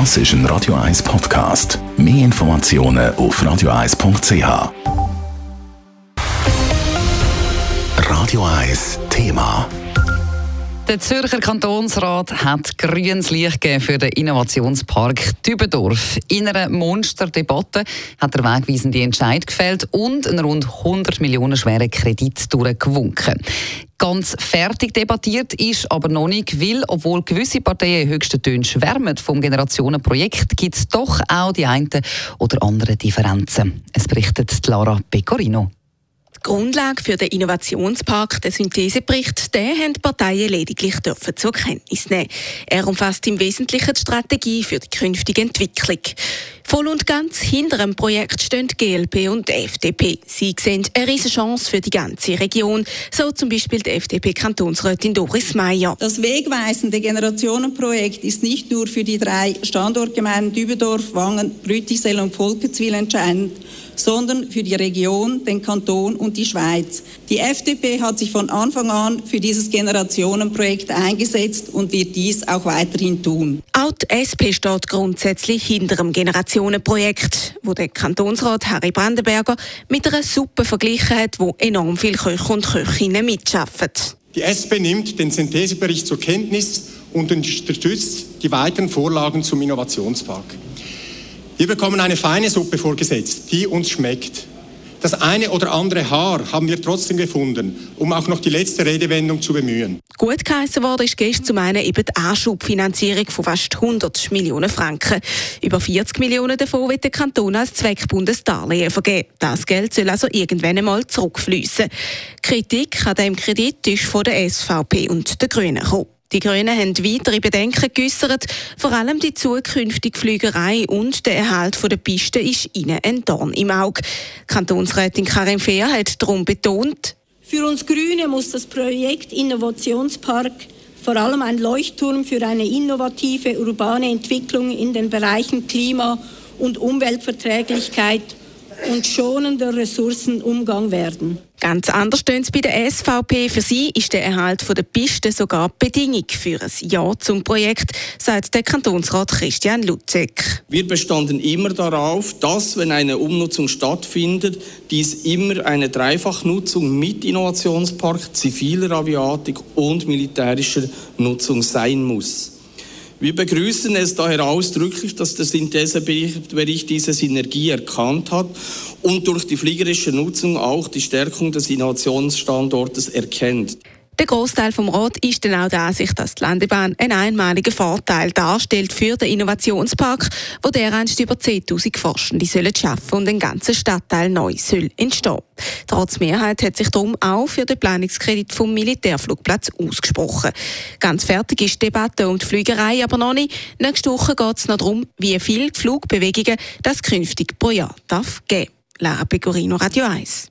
Das ist ein Radio 1 Podcast. Mehr Informationen auf radio1.ch. Radio 1 Thema. Der Zürcher Kantonsrat hat grünes Licht gegeben für den Innovationspark Dübendorf. In einer Monsterdebatte hat der wegweisende Entscheid gefällt und einen rund 100 Millionen schweren Kredit durchgewunken. Ganz fertig debattiert ist aber noch nicht, weil, obwohl gewisse Parteien höchsten Tönen schwärmen vom Generationenprojekt, gibt es doch auch die einen oder anderen Differenzen. Es berichtet Lara Pecorino. Grundlage für den Innovationspark, den Synthesebericht, den haben die Parteien lediglich dürfen zur Kenntnis nehmen. Er umfasst im Wesentlichen die Strategie für die künftige Entwicklung. Voll und ganz hinter dem Projekt stehen GLP und FDP. Sie sehen eine riesige Chance für die ganze Region, so zum Beispiel die FDP-Kantonsrätin Doris Meyer. Das wegweisende Generationenprojekt ist nicht nur für die drei Standortgemeinden Dübendorf, Wangen, Rütisel und Volkenswil entscheidend, sondern für die Region, den Kanton und die Schweiz. Die FDP hat sich von Anfang an für dieses Generationenprojekt eingesetzt und wird dies auch weiterhin tun. Auch die SP steht grundsätzlich hinter dem Generationenprojekt, wo der Kantonsrat Harry Brandenberger mit einer Suppe verglichen hat, wo enorm viele Köche und Köchinnen mitschaffen. Die SP nimmt den Synthesebericht zur Kenntnis und unterstützt die weiteren Vorlagen zum Innovationspark. Wir bekommen eine feine Suppe vorgesetzt, die uns schmeckt. Das eine oder andere Haar haben wir trotzdem gefunden, um auch noch die letzte Redewendung zu bemühen. Gut geheissen worden ist gestern zum einen eben die Anschubfinanzierung von fast 100 Millionen Franken. Über 40 Millionen davon wird der Kanton als zweckbundes Darlehen vergeben. Das Geld soll also irgendwann einmal zurückfließen. Kritik an diesem Kredit ist von der SVP und den Grünen gekommen. Die Grünen haben weitere Bedenken geäußert. Vor allem die zukünftige Flügerei und der Erhalt der Piste ist ihnen ein Dorn im Auge. Kantonsrätin Karin Fehr hat darum betont, für uns Grüne muss das Projekt Innovationspark vor allem ein Leuchtturm für eine innovative urbane Entwicklung in den Bereichen Klima- und Umweltverträglichkeit und schonender Ressourcenumgang werden. Ganz anders stehen es bei der SVP. Für sie ist der Erhalt der Piste sogar Bedingung für ein Ja zum Projekt, sagt der Kantonsrat Christian Lutzek. Wir bestanden immer darauf, dass, wenn eine Umnutzung stattfindet, dies immer eine Dreifachnutzung mit Innovationspark, ziviler Aviatik und militärischer Nutzung sein muss. Wir begrüßen es daher ausdrücklich, dass der Synthesebericht diese Synergie erkannt hat und durch die fliegerische Nutzung auch die Stärkung des Innovationsstandortes erkennt. Der Großteil vom Rat ist dann auch der Ansicht, dass die Landebahn einen einmaligen Vorteil darstellt für den Innovationspark, wo dereinst über 10.000 Forschende sollen schaffen und ein ganzer Stadtteil neu soll entstehen. Trotz Mehrheit hat sich darum auch für den Planungskredit vom Militärflugplatz ausgesprochen. Ganz fertig ist die Debatte um die Flügerei aber noch nicht. Nächste Woche geht es noch darum, wie viele Flugbewegungen das künftig pro Jahr darf geben. Lara Pecorino, Radio 1.